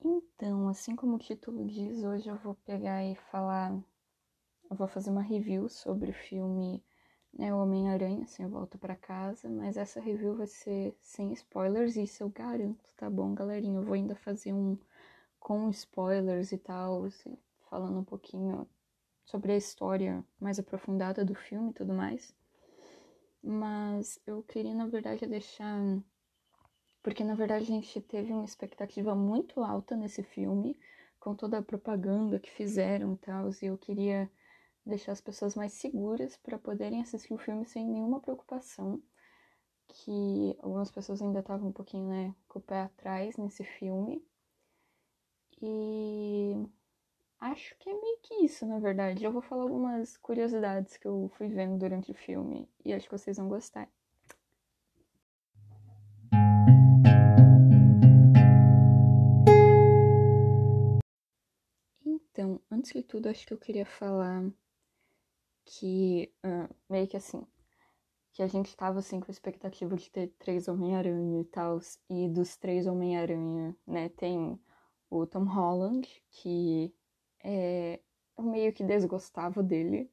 Então, assim como o título diz, hoje eu vou pegar e falar. Eu vou fazer uma review sobre o filme né, Homem-Aranha, assim, eu volto para casa, mas essa review vai ser sem spoilers, isso eu garanto, tá bom, galerinha? Eu vou ainda fazer um com spoilers e tal, assim, falando um pouquinho sobre a história mais aprofundada do filme e tudo mais. Mas eu queria, na verdade, deixar. Porque, na verdade, a gente teve uma expectativa muito alta nesse filme, com toda a propaganda que fizeram e tal, e eu queria deixar as pessoas mais seguras para poderem assistir o filme sem nenhuma preocupação. Que algumas pessoas ainda estavam um pouquinho, né, com o pé atrás nesse filme. E acho que é meio que isso, na verdade. Eu vou falar algumas curiosidades que eu fui vendo durante o filme e acho que vocês vão gostar. Então, antes de tudo, acho que eu queria falar que uh, meio que assim, que a gente tava assim com a expectativa de ter três Homem-Aranha e tal, e dos três Homem-Aranha, né, tem o Tom Holland, que é, eu meio que desgostava dele.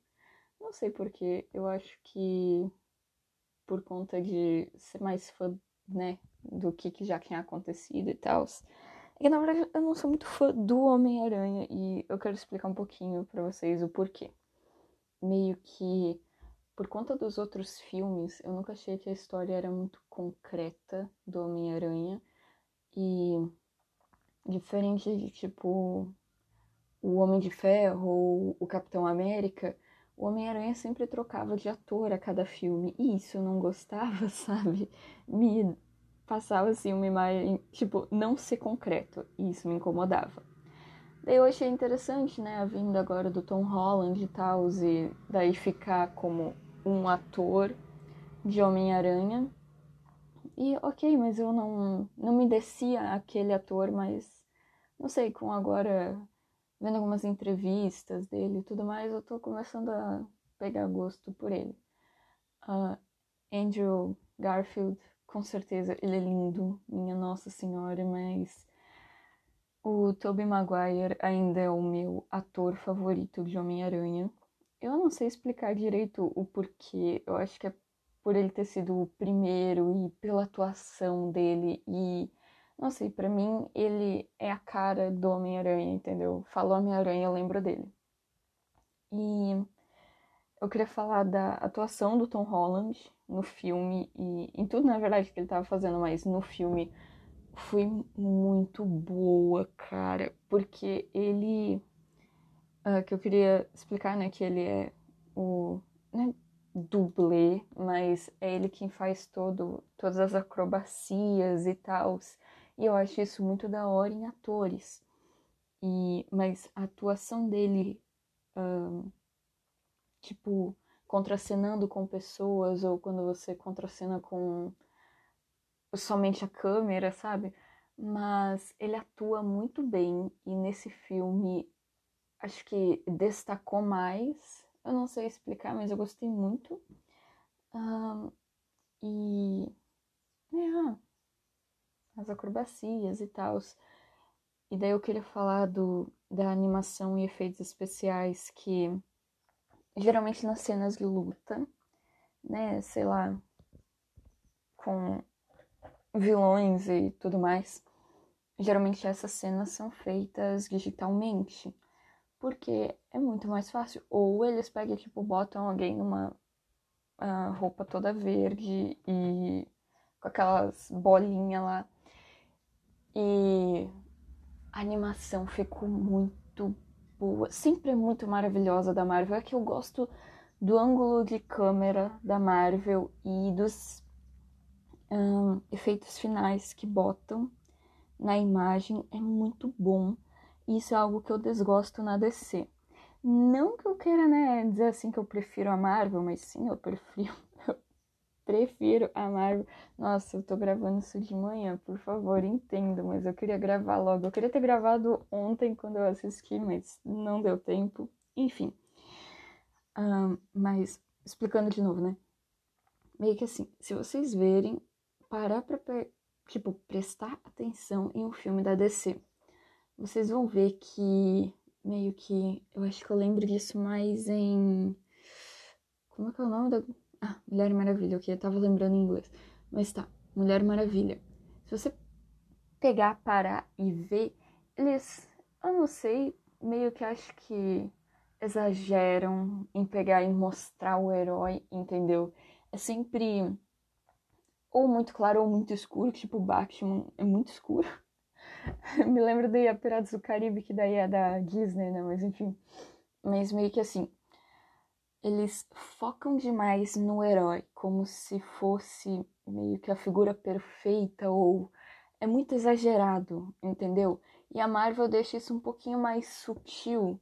Não sei porquê, eu acho que por conta de ser mais fã, né, do que, que já tinha acontecido e tal. Que na verdade eu não sou muito fã do Homem-Aranha e eu quero explicar um pouquinho para vocês o porquê. Meio que por conta dos outros filmes, eu nunca achei que a história era muito concreta do Homem-Aranha. E diferente de tipo o Homem de Ferro ou o Capitão América, o Homem-Aranha sempre trocava de ator a cada filme. E isso eu não gostava, sabe? Me passava assim uma imagem, tipo, não ser concreto, e isso me incomodava. Daí eu achei interessante, né, a vinda agora do Tom Holland e tal, e daí ficar como um ator de Homem-Aranha. E ok, mas eu não, não me descia aquele ator, mas não sei, com agora vendo algumas entrevistas dele e tudo mais, eu tô começando a pegar gosto por ele. Uh, Andrew Garfield, com certeza, ele é lindo, minha Nossa Senhora, mas o Tobey Maguire ainda é o meu ator favorito de Homem-Aranha. Eu não sei explicar direito o porquê. Eu acho que é por ele ter sido o primeiro e pela atuação dele e não sei, para mim ele é a cara do Homem-Aranha, entendeu? Falou Homem-Aranha, eu lembro dele. E eu queria falar da atuação do Tom Holland no filme e em tudo, na verdade, que ele estava fazendo, mas no filme foi muito boa, cara, porque ele. Uh, que eu queria explicar, né, que ele é o. Né, dublê, mas é ele quem faz todo, todas as acrobacias e tal. E eu acho isso muito da hora em atores. E, mas a atuação dele, uh, tipo, contracenando com pessoas, ou quando você contracena com somente a câmera, sabe? Mas ele atua muito bem e nesse filme acho que destacou mais. Eu não sei explicar, mas eu gostei muito. Um, e. É, as acrobacias e tal. E daí eu queria falar do, da animação e efeitos especiais que geralmente nas cenas de luta, né, sei lá, com vilões e tudo mais, geralmente essas cenas são feitas digitalmente, porque é muito mais fácil. Ou eles pegam, tipo, botam alguém numa uh, roupa toda verde e com aquelas bolinhas lá. E a animação ficou muito boa, sempre é muito maravilhosa da Marvel. É que eu gosto do ângulo de câmera da Marvel e dos um, efeitos finais que botam na imagem é muito bom. Isso é algo que eu desgosto na DC. Não que eu queira, né, dizer assim que eu prefiro a Marvel, mas sim, eu prefiro. Prefiro a Marvel. Nossa, eu tô gravando isso de manhã, por favor, entenda, mas eu queria gravar logo. Eu queria ter gravado ontem quando eu assisti, mas não deu tempo. Enfim. Um, mas, explicando de novo, né? Meio que assim, se vocês verem parar pra, tipo, prestar atenção em um filme da DC. vocês vão ver que meio que. Eu acho que eu lembro disso mais em. Como é que é o nome da. Ah, Mulher Maravilha, ok? Eu tava lembrando em inglês. Mas tá, Mulher Maravilha. Se você pegar, parar e ver, eles. Eu não sei, meio que acho que exageram em pegar e mostrar o herói, entendeu? É sempre ou muito claro ou muito escuro, tipo Batman é muito escuro. Me lembro de Piratas do Caribe, que daí é da Disney, né? Mas enfim. Mas meio que assim. Eles focam demais no herói, como se fosse meio que a figura perfeita ou. É muito exagerado, entendeu? E a Marvel deixa isso um pouquinho mais sutil.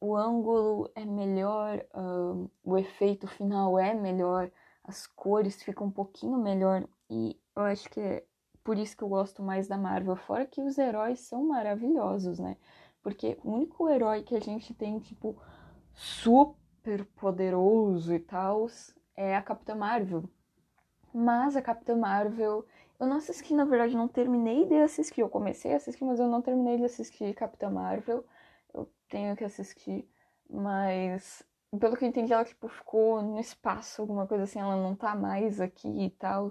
O ângulo é melhor, uh, o efeito final é melhor, as cores ficam um pouquinho melhor. E eu acho que é por isso que eu gosto mais da Marvel. Fora que os heróis são maravilhosos, né? Porque o único herói que a gente tem, tipo, super poderoso e tal, é a Capitã Marvel. Mas a Capitã Marvel. Eu não assisti, na verdade, não terminei de assistir. Eu comecei a assistir, mas eu não terminei de assistir Capitã Marvel. Eu tenho que assistir. Mas, pelo que eu entendi, ela, tipo, ficou no espaço, alguma coisa assim. Ela não tá mais aqui e tal.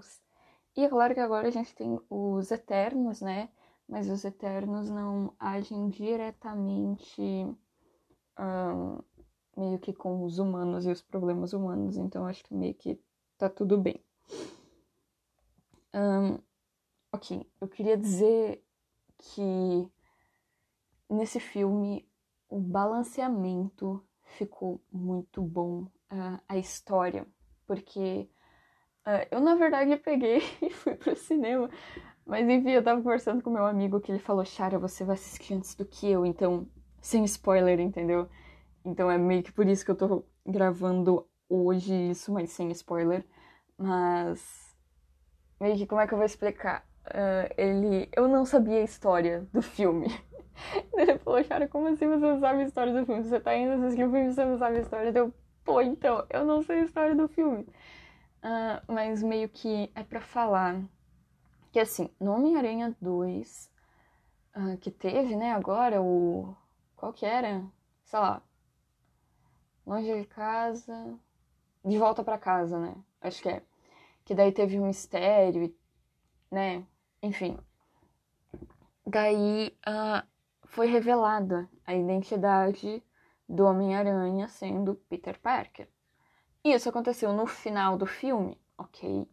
E é claro que agora a gente tem os Eternos, né? Mas os Eternos não agem diretamente um, meio que com os humanos e os problemas humanos, então acho que meio que tá tudo bem. Um, ok, eu queria dizer que nesse filme o balanceamento ficou muito bom, uh, a história, porque Uh, eu, na verdade, peguei e fui pro cinema. Mas enfim, eu tava conversando com meu amigo que ele falou: Chara, você vai assistir antes do que eu, então, sem spoiler, entendeu? Então é meio que por isso que eu tô gravando hoje isso, mas sem spoiler. Mas. Meio que como é que eu vou explicar? Uh, ele. Eu não sabia a história do filme. ele falou, Chara, como assim você não sabe a história do filme? Você tá indo assistir o filme você não sabe a história? Eu, pô, então, eu não sei a história do filme. Uh, mas meio que é para falar que assim, no Homem-Aranha 2, uh, ah, que teve, né, agora o. Qual que era? Sei lá. Longe de casa. De volta para casa, né? Acho que é. Que daí teve um mistério, né? Enfim. Daí uh, foi revelada a identidade do Homem-Aranha sendo Peter Parker. Isso aconteceu no final do filme, ok?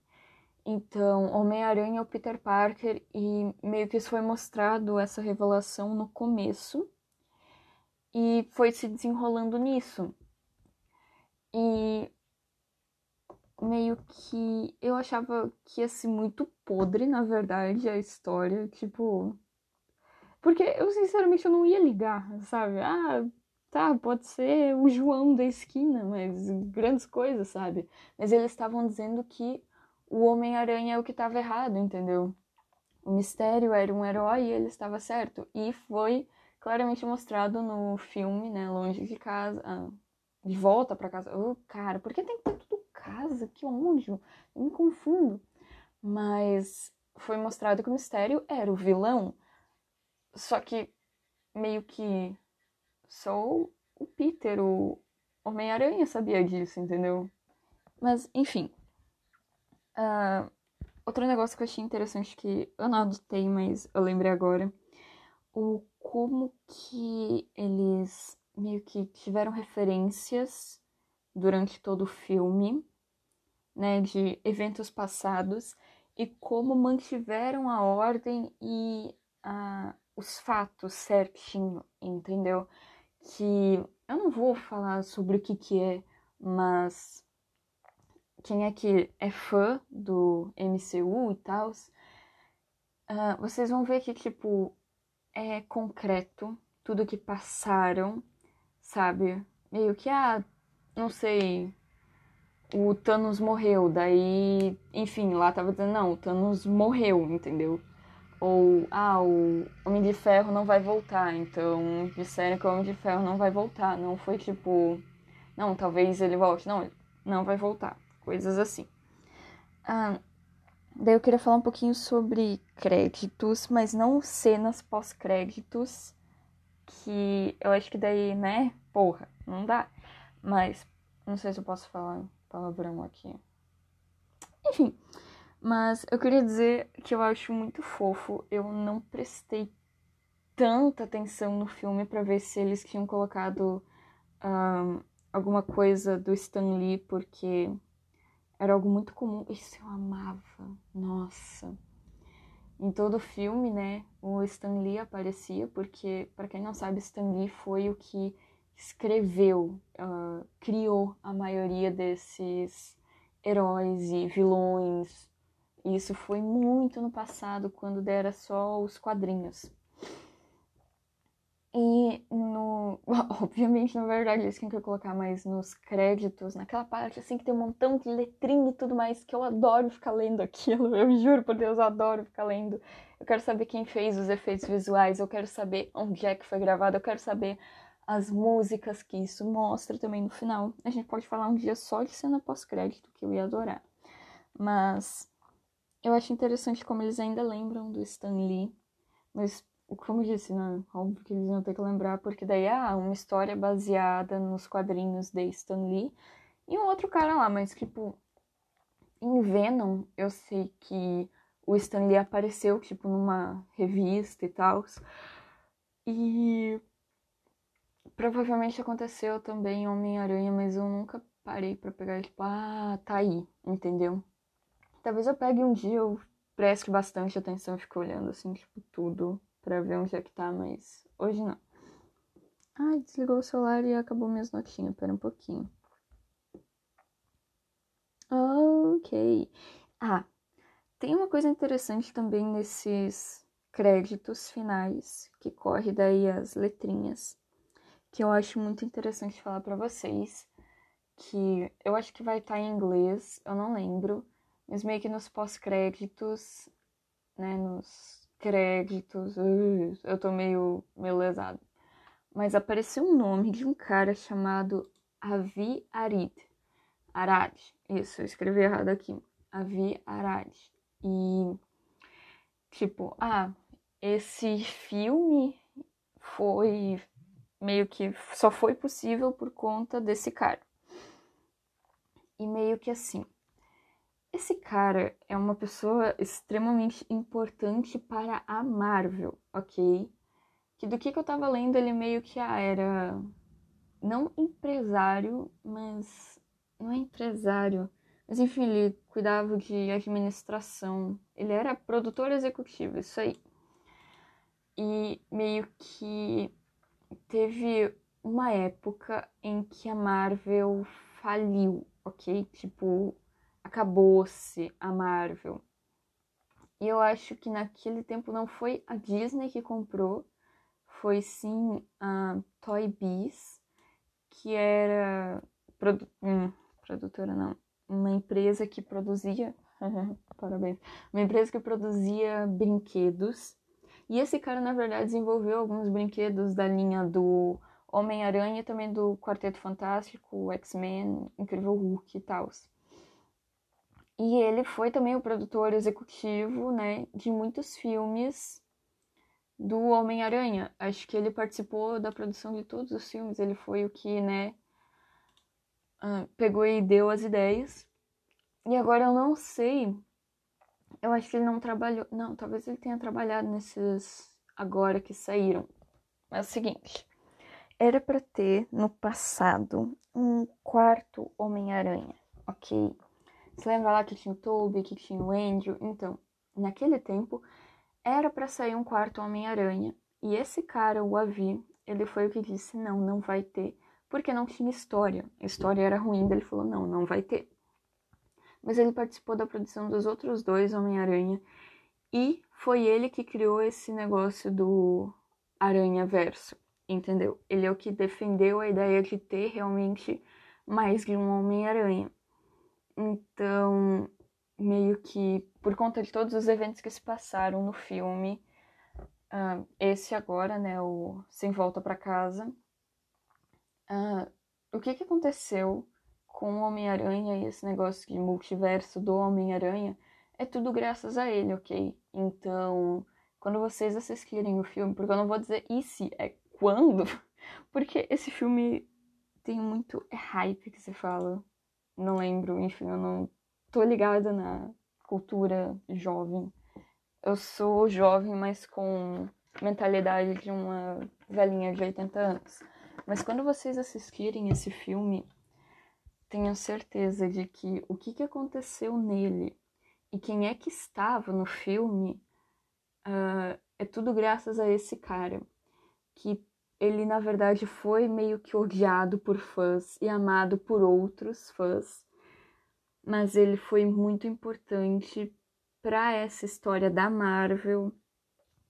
Então, Homem-Aranha é o Peter Parker e meio que isso foi mostrado essa revelação no começo e foi se desenrolando nisso. E meio que eu achava que ia ser muito podre, na verdade, a história, tipo, porque eu sinceramente eu não ia ligar, sabe? Ah, Tá, pode ser o João da esquina, mas grandes coisas, sabe? Mas eles estavam dizendo que o Homem-Aranha é o que estava errado, entendeu? O mistério era um herói e ele estava certo. E foi claramente mostrado no filme, né? Longe de casa. Ah, de volta para casa. Oh, cara, por que tem que ter tudo casa? Que ódio. Eu me confundo. Mas foi mostrado que o mistério era o vilão. Só que meio que só o Peter, o Homem-Aranha sabia disso, entendeu? Mas, enfim. Uh, outro negócio que eu achei interessante que eu não adotei, mas eu lembrei agora. O como que eles meio que tiveram referências durante todo o filme, né, de eventos passados e como mantiveram a ordem e uh, os fatos certinho, entendeu? que eu não vou falar sobre o que que é, mas quem é que é fã do MCU e tal, uh, vocês vão ver que, tipo, é concreto tudo que passaram, sabe? Meio que, ah, não sei, o Thanos morreu, daí, enfim, lá tava dizendo, não, o Thanos morreu, entendeu? Ou, ah, o Homem de Ferro não vai voltar, então disseram que o Homem de Ferro não vai voltar. Não foi tipo, não, talvez ele volte. Não, não vai voltar. Coisas assim. Ah, Daí eu queria falar um pouquinho sobre créditos, mas não cenas pós-créditos, que eu acho que daí, né, porra, não dá. Mas não sei se eu posso falar palavrão aqui. Enfim, mas eu queria dizer que eu acho muito fofo. Eu não prestei tanta atenção no filme para ver se eles tinham colocado um, alguma coisa do Stan Lee, porque era algo muito comum. Isso eu amava. Nossa. Em todo filme, né, o Stan Lee aparecia, porque, para quem não sabe, Stan Lee foi o que escreveu, uh, criou a maioria desses heróis e vilões. Isso foi muito no passado, quando era só os quadrinhos. E no. Obviamente, na verdade, eles tinham que colocar mais nos créditos, naquela parte assim que tem um montão de letrinha e tudo mais, que eu adoro ficar lendo aquilo. Eu juro por Deus, eu adoro ficar lendo. Eu quero saber quem fez os efeitos visuais, eu quero saber onde é que foi gravado, eu quero saber as músicas que isso mostra também no final. A gente pode falar um dia só de cena pós-crédito, que eu ia adorar. Mas eu acho interessante como eles ainda lembram do Stan Lee, mas como eu disse, né? Óbvio que eles iam ter que lembrar, porque daí, ah, uma história baseada nos quadrinhos de Stan Lee e um outro cara lá, mas tipo, em Venom, eu sei que o Stan Lee apareceu, tipo, numa revista e tal. E provavelmente aconteceu também Homem-Aranha, mas eu nunca parei para pegar, tipo, ah, tá aí, entendeu? Talvez eu pegue um dia, eu preste bastante atenção fique olhando, assim, tipo, tudo para ver onde é que tá, mas hoje não. Ai, desligou o celular e acabou minhas notinhas. Pera um pouquinho. Ok. Ah, tem uma coisa interessante também nesses créditos finais, que corre daí as letrinhas, que eu acho muito interessante falar para vocês, que eu acho que vai estar tá em inglês, eu não lembro, mas meio que nos pós-créditos, né, nos créditos. eu tô meio, meio lesado. Mas apareceu um nome de um cara chamado Avi Arid. Arad. Isso, eu escrevi errado aqui. Avi Arad. E, tipo, ah, esse filme foi meio que só foi possível por conta desse cara. E meio que assim, esse cara é uma pessoa extremamente importante para a Marvel, ok? Que do que, que eu tava lendo, ele meio que ah, era não empresário, mas não é empresário, mas enfim, ele cuidava de administração. Ele era produtor executivo, isso aí. E meio que teve uma época em que a Marvel faliu, ok? Tipo, acabou-se a Marvel. E eu acho que naquele tempo não foi a Disney que comprou, foi sim a Toy Biz, que era produ hum, produtora não, uma empresa que produzia, parabéns, uma empresa que produzia brinquedos. E esse cara na verdade desenvolveu alguns brinquedos da linha do Homem-Aranha e também do Quarteto Fantástico, X-Men, Incrível Hulk e tal. E ele foi também o produtor executivo, né, de muitos filmes do Homem-Aranha. Acho que ele participou da produção de todos os filmes. Ele foi o que, né, uh, pegou e deu as ideias. E agora eu não sei. Eu acho que ele não trabalhou. Não, talvez ele tenha trabalhado nesses agora que saíram. É o seguinte. Era para ter no passado um quarto Homem-Aranha, ok? Você lembra lá que tinha o Toby, que tinha o Andrew? Então, naquele tempo, era para sair um quarto Homem-Aranha. E esse cara, o Avi, ele foi o que disse: não, não vai ter, porque não tinha história. A história era ruim, ele falou: não, não vai ter. Mas ele participou da produção dos outros dois Homem-Aranha e foi ele que criou esse negócio do Aranha Verso, entendeu? Ele é o que defendeu a ideia de ter realmente mais de um Homem-Aranha. Então, meio que por conta de todos os eventos que se passaram no filme, uh, esse agora, né, o Sem Volta para Casa, uh, o que, que aconteceu com o Homem-Aranha e esse negócio de multiverso do Homem-Aranha é tudo graças a ele, ok? Então, quando vocês assistirem o filme, porque eu não vou dizer e se, é quando, porque esse filme tem muito é hype que se fala. Não lembro, enfim, eu não tô ligada na cultura jovem. Eu sou jovem, mas com mentalidade de uma velhinha de 80 anos. Mas quando vocês assistirem esse filme, tenham certeza de que o que, que aconteceu nele e quem é que estava no filme uh, é tudo graças a esse cara. Que ele, na verdade, foi meio que odiado por fãs e amado por outros fãs. Mas ele foi muito importante para essa história da Marvel,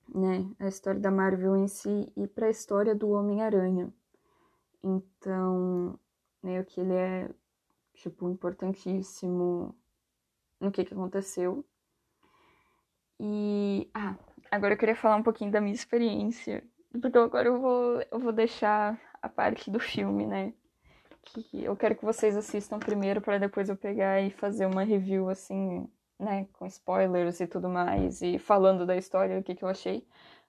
né? A história da Marvel em si e para a história do Homem-Aranha. Então, meio que ele é tipo importantíssimo no que que aconteceu. E ah, agora eu queria falar um pouquinho da minha experiência, porque agora eu vou eu vou deixar a parte do filme, né? Que eu quero que vocês assistam primeiro para depois eu pegar e fazer uma review assim, né, com spoilers e tudo mais e falando da história, o que que eu achei.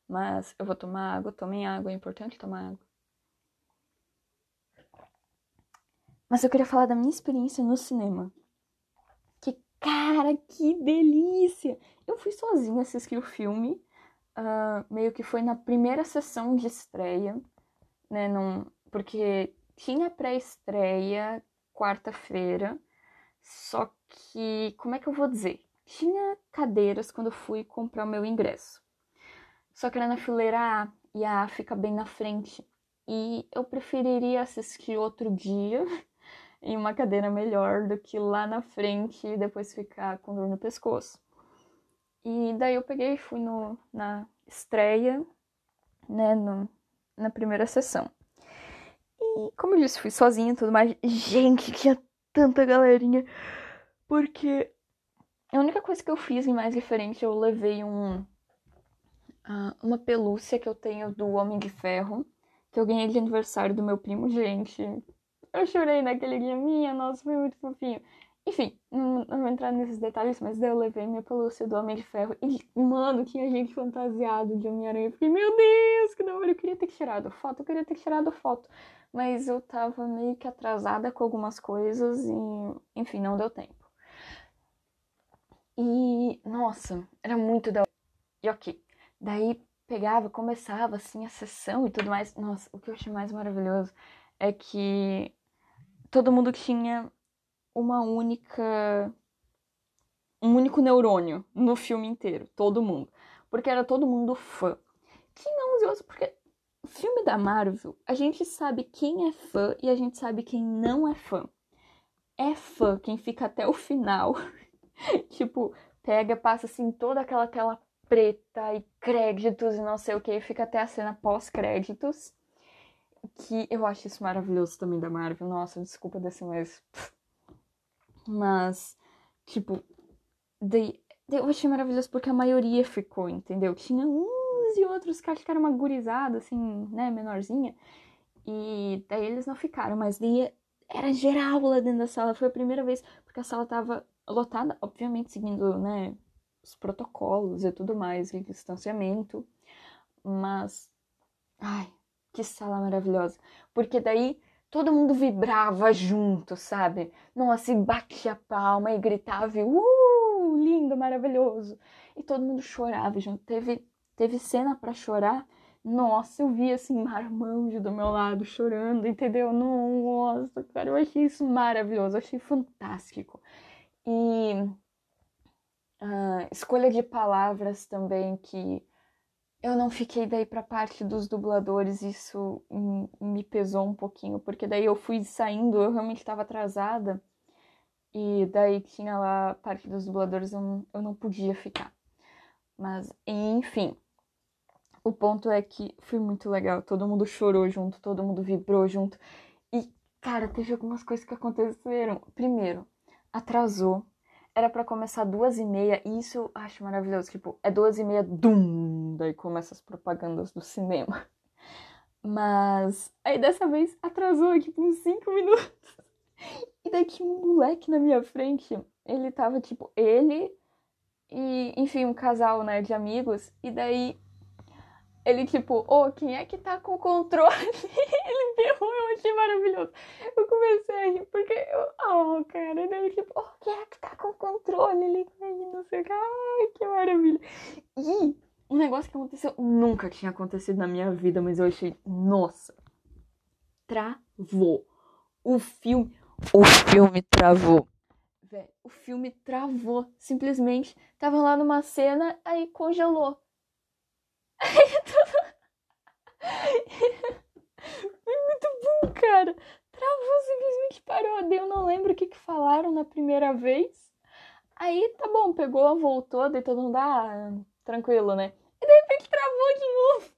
Mas eu vou tomar água, tomem água, é importante tomar água. Mas eu queria falar da minha experiência no cinema. Que, cara, que delícia! Eu fui sozinha assistir o filme. Uh, meio que foi na primeira sessão de estreia, né? Num, porque tinha pré-estreia quarta-feira. Só que, como é que eu vou dizer? Tinha cadeiras quando eu fui comprar o meu ingresso. Só que era na fileira A e a A fica bem na frente. E eu preferiria assistir outro dia em uma cadeira melhor do que lá na frente e depois ficar com dor no pescoço. E daí eu peguei e fui no, na estreia, né, no, na primeira sessão. E como eu disse, fui sozinha e tudo mais. Gente, tinha tanta galerinha. Porque a única coisa que eu fiz em mais diferente, eu levei um, uh, uma pelúcia que eu tenho do Homem de Ferro, que eu ganhei de aniversário do meu primo. Gente, eu chorei naquele dia, minha, nossa, foi muito fofinho. Enfim, não, vou entrar nesses detalhes, mas daí eu levei minha pelúcia do Homem de Ferro. E, mano, tinha gente fantasiado de Homem-Aranha. Eu fiquei, meu Deus, que da hora. Eu queria ter tirado foto, eu queria ter tirado foto. Mas eu tava meio que atrasada com algumas coisas e, enfim, não deu tempo. E, nossa, era muito da hora. E ok. Daí pegava, começava assim a sessão e tudo mais. Nossa, o que eu achei mais maravilhoso é que todo mundo tinha uma única um único neurônio no filme inteiro, todo mundo, porque era todo mundo fã. Tinha uns outros porque filme da Marvel, a gente sabe quem é fã e a gente sabe quem não é fã. É fã quem fica até o final. tipo, pega, passa assim toda aquela tela preta e créditos e não sei o que, fica até a cena pós-créditos que eu acho isso maravilhoso também da Marvel. Nossa, desculpa desse mas. Mas, tipo, daí, eu achei maravilhoso porque a maioria ficou, entendeu? Tinha uns e outros que acho que era uma gurizada, assim, né, menorzinha. E daí eles não ficaram, mas daí era geral lá dentro da sala. Foi a primeira vez, porque a sala tava lotada, obviamente seguindo, né, os protocolos e tudo mais, distanciamento. Mas, ai, que sala maravilhosa. Porque daí todo mundo vibrava junto, sabe? Nossa, e batia a palma e gritava, e, uh, lindo, maravilhoso. E todo mundo chorava junto. Teve, teve cena para chorar. Nossa, eu vi assim, marmanjo do meu lado chorando, entendeu? Nossa, cara, eu achei isso maravilhoso, achei fantástico. E uh, escolha de palavras também que eu não fiquei daí pra parte dos dubladores, isso me pesou um pouquinho, porque daí eu fui saindo, eu realmente estava atrasada, e daí tinha lá a parte dos dubladores, eu não, eu não podia ficar. Mas, enfim, o ponto é que foi muito legal, todo mundo chorou junto, todo mundo vibrou junto, e, cara, teve algumas coisas que aconteceram. Primeiro, atrasou, era para começar duas e meia, e isso acho maravilhoso. Tipo, é duas e meia, dum! Daí começa as propagandas do cinema. Mas aí dessa vez atrasou, tipo, uns cinco minutos. E daqui um moleque na minha frente, ele tava, tipo, ele, e, enfim, um casal, né, de amigos, e daí ele, tipo, ô, oh, quem é que tá com o controle? ele berrou, eu achei maravilhoso. Eu comecei a rir, porque eu, oh, cara, daí, tipo, oh, quem é que tá com o controle? Ele, não sei o que, ai, que maravilha. E um negócio que aconteceu, nunca tinha acontecido na minha vida, mas eu achei, nossa, travou. O filme, o filme travou. Véi, o filme travou, simplesmente. Tava lá numa cena, aí congelou. Foi muito bom, cara. Travou, simplesmente parou. Eu não lembro o que, que falaram na primeira vez. Aí tá bom, pegou, voltou, daí todo mundo, ah, tranquilo, né? E de repente travou de novo.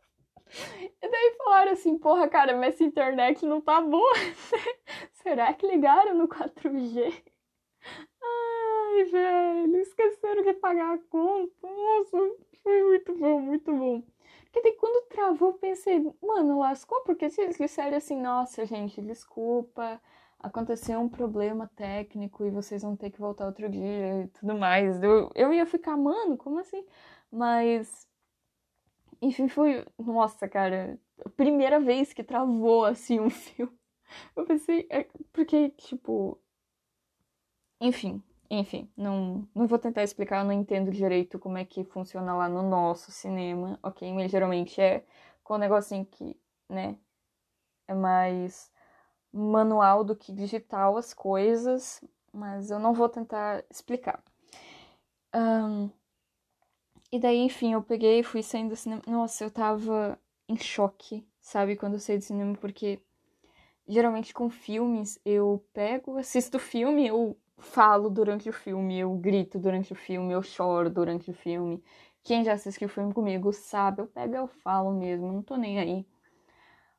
E daí falaram assim, porra, cara, mas essa internet não tá boa. Será que ligaram no 4G? Ai, velho, esqueceram de pagar a conta. Nossa, foi muito bom, muito bom. Porque daí quando travou, eu pensei, mano, lascou, porque se eles disserem assim, nossa, gente, desculpa, aconteceu um problema técnico e vocês vão ter que voltar outro dia e tudo mais. Eu, eu ia ficar, mano, como assim? Mas, enfim, foi, nossa, cara, primeira vez que travou, assim, um filme. Eu pensei, é, porque, tipo, enfim, enfim, não, não vou tentar explicar, eu não entendo direito como é que funciona lá no nosso cinema, ok? Mas geralmente é com um negocinho que, né, é mais manual do que digital as coisas, mas eu não vou tentar explicar. Um, e daí, enfim, eu peguei e fui saindo do cinema. Nossa, eu tava em choque, sabe, quando eu saí do cinema, porque geralmente com filmes eu pego, assisto o filme, eu falo durante o filme, eu grito durante o filme, eu choro durante o filme. Quem já assistiu o filme comigo sabe, eu pego eu falo mesmo, não tô nem aí.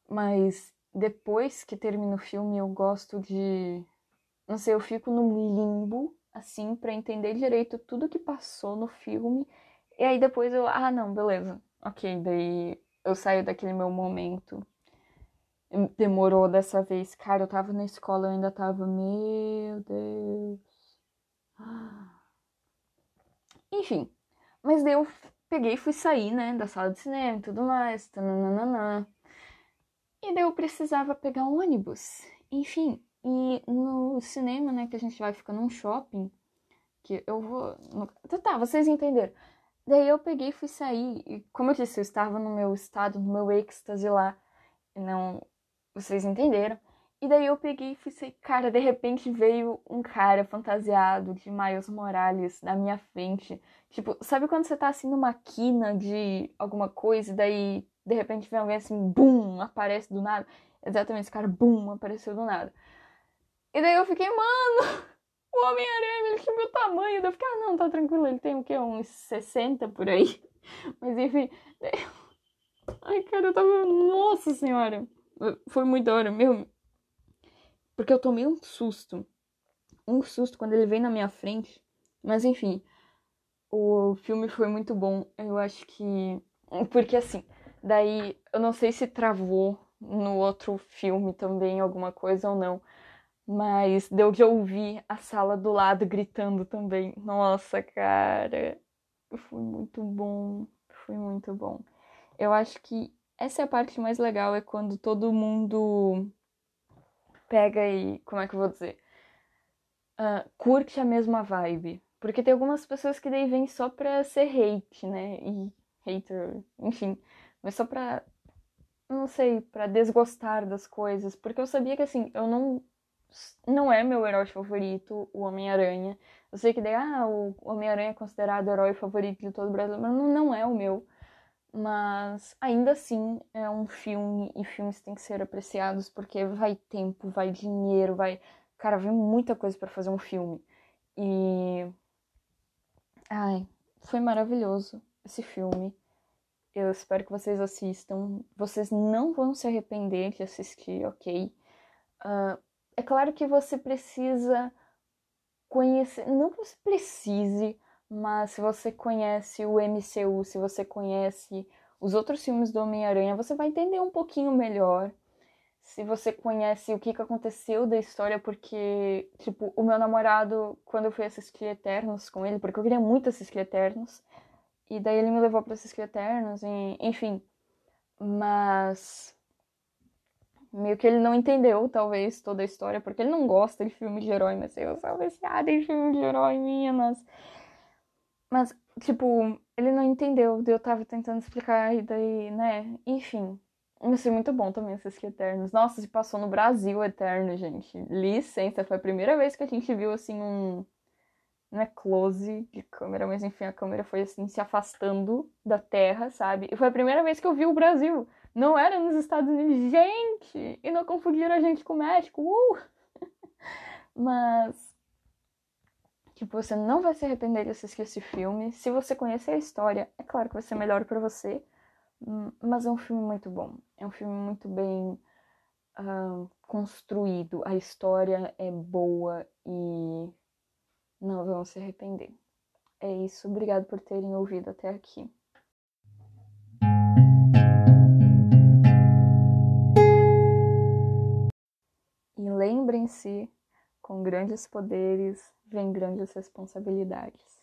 Mas depois que termina o filme, eu gosto de. Não sei, eu fico no limbo, assim, para entender direito tudo que passou no filme. E aí depois eu. Ah, não, beleza. Ok, daí eu saio daquele meu momento demorou dessa vez. Cara, eu tava na escola, eu ainda tava, meu Deus. Enfim, mas daí eu peguei e fui sair, né, da sala de cinema e tudo mais, tananana. E daí eu precisava pegar um ônibus. Enfim, e no cinema, né, que a gente vai ficar num shopping, que eu vou. Tá, tá, vocês entenderam. Daí eu peguei e fui sair. E como eu disse, eu estava no meu estado, no meu êxtase lá. Não, vocês entenderam? E daí eu peguei e fui sei, cara, de repente veio um cara fantasiado de Miles Morales na minha frente. Tipo, sabe quando você tá assim numa quina de alguma coisa e daí de repente vem alguém assim, bum, aparece do nada? Exatamente, esse cara, bum, apareceu do nada. E daí eu fiquei, mano, o Homem-Aranha, ele tinha meu tamanho. Daí eu fiquei, ah, não, tá tranquilo, ele tem o quê? Uns 60 por aí. Mas enfim. Daí... Ai, cara, eu tava. Nossa senhora. Foi muito da hora, meu. Porque eu tomei um susto. Um susto quando ele veio na minha frente. Mas enfim, o filme foi muito bom. Eu acho que. Porque assim, daí eu não sei se travou no outro filme também alguma coisa ou não. Mas deu de ouvir a sala do lado gritando também. Nossa, cara. Foi muito bom. Foi muito bom. Eu acho que essa é a parte mais legal, é quando todo mundo pega e. Como é que eu vou dizer? Uh, curte a mesma vibe. Porque tem algumas pessoas que daí vêm só pra ser hate, né? E hater, enfim. Mas só pra. Não sei, pra desgostar das coisas. Porque eu sabia que assim, eu não. Não é meu herói favorito, o Homem-Aranha. Eu sei que daí, ah, o Homem-Aranha é considerado o herói favorito de todo o Brasil, mas não, não é o meu. Mas ainda assim é um filme e filmes têm que ser apreciados porque vai tempo, vai dinheiro, vai. Cara, vem muita coisa para fazer um filme. E. Ai, foi maravilhoso esse filme. Eu espero que vocês assistam. Vocês não vão se arrepender de assistir, ok? Uh, é claro que você precisa conhecer. Não que você precise mas se você conhece o MCU, se você conhece os outros filmes do Homem-Aranha, você vai entender um pouquinho melhor. se você conhece o que, que aconteceu da história, porque, tipo, o meu namorado, quando eu fui assistir Eternos com ele, porque eu queria muito assistir Eternos, e daí ele me levou para assistir Eternos, e, enfim. Mas. Meio que ele não entendeu, talvez, toda a história, porque ele não gosta de filme de herói, mas eu sou viciada em filme de herói, meninas. Mas, tipo, ele não entendeu, eu tava tentando explicar, e daí, né, enfim. Mas foi muito bom também assistir Eternos. Nossa, se passou no Brasil Eterno, gente. Licença, foi a primeira vez que a gente viu, assim, um. Não é close de câmera, mas enfim, a câmera foi, assim, se afastando da terra, sabe? E foi a primeira vez que eu vi o Brasil. Não era nos Estados Unidos. Gente! E não confundiram a gente com o México. Uh! mas. Tipo, você não vai se arrepender de assistir esse filme. Se você conhecer a história, é claro que vai ser melhor para você. Hum, mas é um filme muito bom. É um filme muito bem uh, construído. A história é boa e não vão se arrepender. É isso. Obrigado por terem ouvido até aqui. E lembrem-se, com grandes poderes vem grandes responsabilidades.